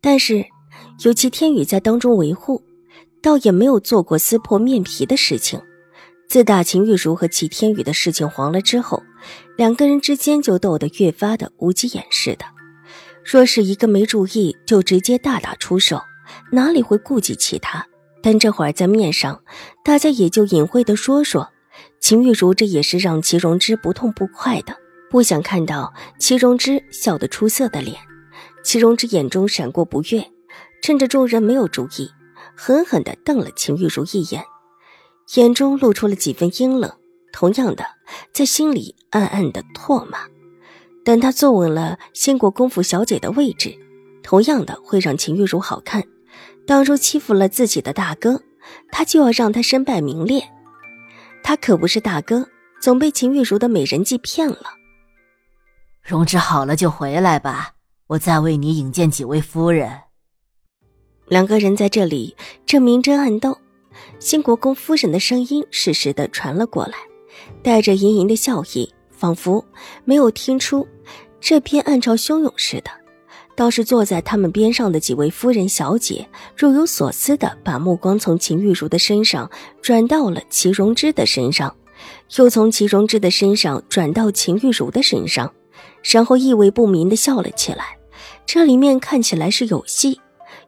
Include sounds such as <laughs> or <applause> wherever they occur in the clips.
但是，有齐天宇在当中维护，倒也没有做过撕破面皮的事情。自打秦玉茹和齐天宇的事情黄了之后，两个人之间就斗得越发的无急眼似的。若是一个没注意，就直接大打出手，哪里会顾及其他？但这会儿在面上，大家也就隐晦的说说。秦玉茹这也是让齐荣之不痛不快的，不想看到齐荣之笑得出色的脸。齐荣之眼中闪过不悦，趁着众人没有注意，狠狠地瞪了秦玉茹一眼，眼中露出了几分阴冷。同样的，在心里暗暗的唾骂。等他坐稳了兴国公府小姐的位置，同样的会让秦玉茹好看。当初欺负了自己的大哥，他就要让他身败名裂。他可不是大哥，总被秦玉茹的美人计骗了。荣之好了就回来吧。我再为你引荐几位夫人。两个人在这里正明争暗斗，新国公夫人的声音适时的传了过来，带着盈盈的笑意，仿佛没有听出这边暗潮汹涌似的。倒是坐在他们边上的几位夫人小姐若有所思的把目光从秦玉茹的身上转到了齐荣之的身上，又从齐荣之的身上转到秦玉茹的身上，然后意味不明的笑了起来。这里面看起来是有戏，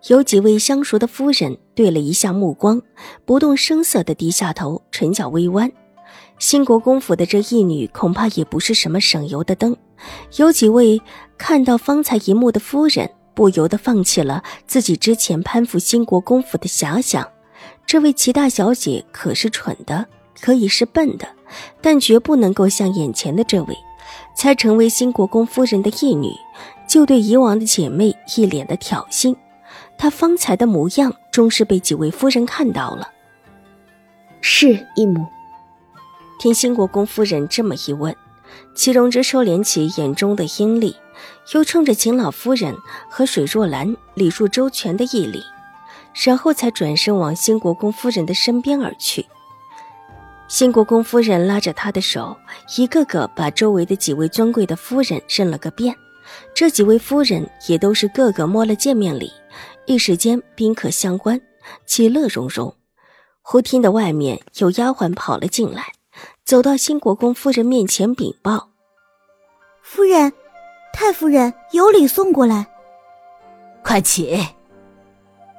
有几位相熟的夫人对了一下目光，不动声色地低下头，唇角微弯。兴国公府的这一女恐怕也不是什么省油的灯，有几位看到方才一幕的夫人，不由得放弃了自己之前攀附兴国公府的遐想。这位齐大小姐可是蠢的，可以是笨的，但绝不能够像眼前的这位，才成为兴国公夫人的义女。就对以往的姐妹一脸的挑衅，她方才的模样终是被几位夫人看到了。是义母。听兴国公夫人这么一问，祁荣之收敛起眼中的阴戾，又冲着秦老夫人和水若兰礼数周全的一礼，然后才转身往兴国公夫人的身边而去。兴国公夫人拉着他的手，一个个把周围的几位尊贵的夫人认了个遍。这几位夫人也都是个个摸了见面礼，一时间宾客相欢，其乐融融。忽听得外面有丫鬟跑了进来，走到新国公夫人面前禀报：“夫人，太夫人有礼送过来。”快起！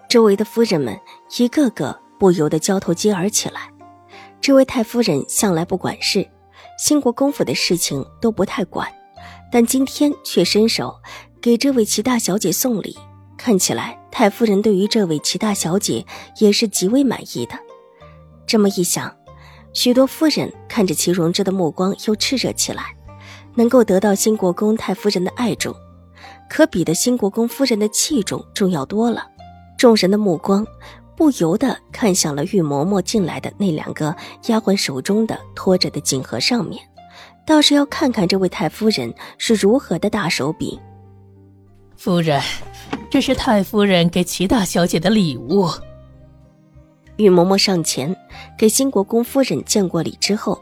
周围的夫人们一个个不由得交头接耳起来。这位太夫人向来不管事，新国公府的事情都不太管。但今天却伸手给这位齐大小姐送礼，看起来太夫人对于这位齐大小姐也是极为满意的。这么一想，许多夫人看着齐荣之的目光又炽热起来。能够得到新国公太夫人的爱重，可比的新国公夫人的器重重要多了。众人的目光不由得看向了玉嬷嬷进来的那两个丫鬟手中的托着的锦盒上面。倒是要看看这位太夫人是如何的大手笔。夫人，这是太夫人给齐大小姐的礼物。玉嬷嬷上前给新国公夫人见过礼之后，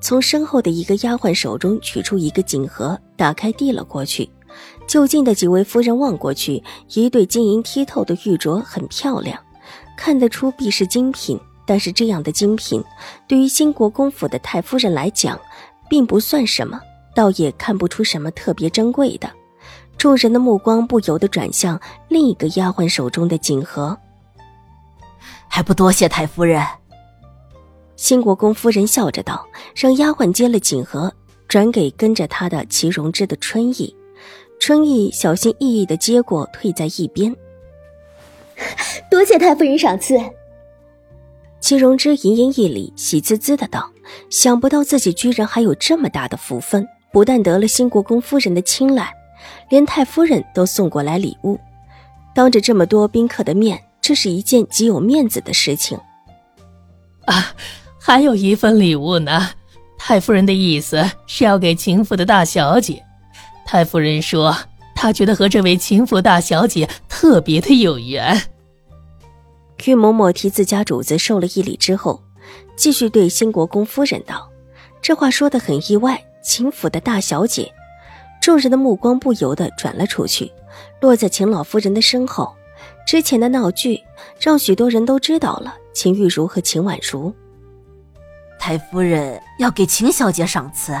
从身后的一个丫鬟手中取出一个锦盒，打开递了过去。就近的几位夫人望过去，一对晶莹剔透的玉镯很漂亮，看得出必是精品。但是这样的精品，对于新国公府的太夫人来讲，并不算什么，倒也看不出什么特别珍贵的。众人的目光不由得转向另一个丫鬟手中的锦盒，还不多谢太夫人。新国公夫人笑着道，让丫鬟接了锦盒，转给跟着她的齐荣之的春意。春意小心翼翼的接过，退在一边。多谢太夫人赏赐。齐荣之盈盈一礼，喜滋滋的道。想不到自己居然还有这么大的福分，不但得了新国公夫人的青睐，连太夫人都送过来礼物。当着这么多宾客的面，这是一件极有面子的事情。啊，还有一份礼物呢。太夫人的意思是要给秦府的大小姐。太夫人说，她觉得和这位秦府大小姐特别的有缘。玉嬷嬷替自家主子受了一礼之后，继续对新国公夫人道：“这话说的很意外，秦府的大小姐。”众人的目光不由得转了出去，落在秦老夫人的身后。之前的闹剧让许多人都知道了秦玉茹和秦婉如。太夫人要给秦小姐赏赐。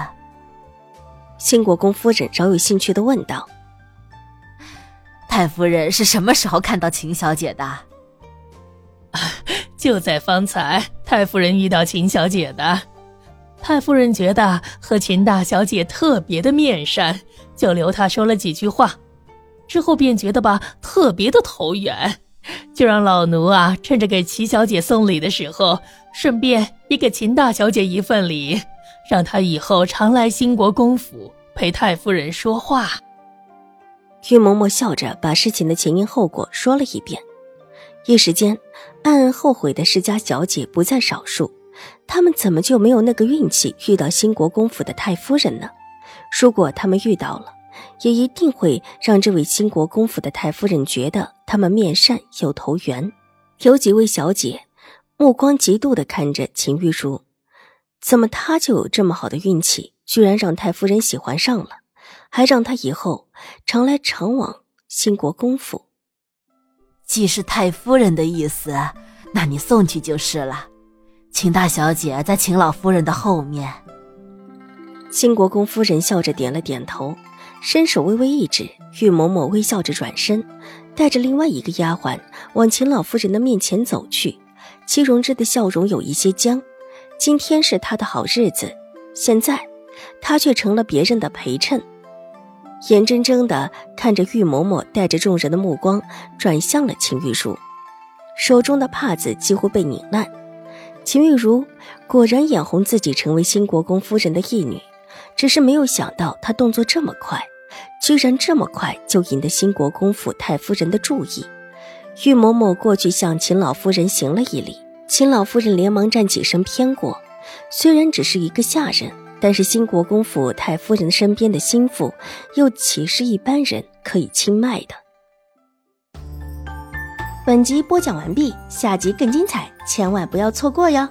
新国公夫人饶有兴趣的问道：“太夫人是什么时候看到秦小姐的？” <laughs> 就在方才，太夫人遇到秦小姐的。太夫人觉得和秦大小姐特别的面善，就留她说了几句话，之后便觉得吧特别的投缘，就让老奴啊趁着给齐小姐送礼的时候，顺便也给秦大小姐一份礼，让她以后常来兴国公府陪太夫人说话。玉嬷嬷笑着把事情的前因后果说了一遍，一时间暗暗后悔的世家小姐不在少数。他们怎么就没有那个运气遇到新国公府的太夫人呢？如果他们遇到了，也一定会让这位新国公府的太夫人觉得他们面善又投缘。有几位小姐目光嫉妒的看着秦玉茹，怎么她就有这么好的运气，居然让太夫人喜欢上了，还让她以后常来常往新国公府？既是太夫人的意思，那你送去就是了。秦大小姐在秦老夫人的后面。新国公夫人笑着点了点头，伸手微微一指，玉嬷嬷微笑着转身，带着另外一个丫鬟往秦老夫人的面前走去。戚容之的笑容有一些僵。今天是他的好日子，现在他却成了别人的陪衬，眼睁睁的看着玉嬷嬷带着众人的目光转向了秦玉茹，手中的帕子几乎被拧烂。秦玉茹果然眼红自己成为新国公夫人的义女，只是没有想到她动作这么快，居然这么快就引得新国公府太夫人的注意。玉嬷嬷过去向秦老夫人行了一礼，秦老夫人连忙站起身偏过。虽然只是一个下人，但是新国公府太夫人身边的心腹，又岂是一般人可以轻迈的？本集播讲完毕，下集更精彩，千万不要错过哟！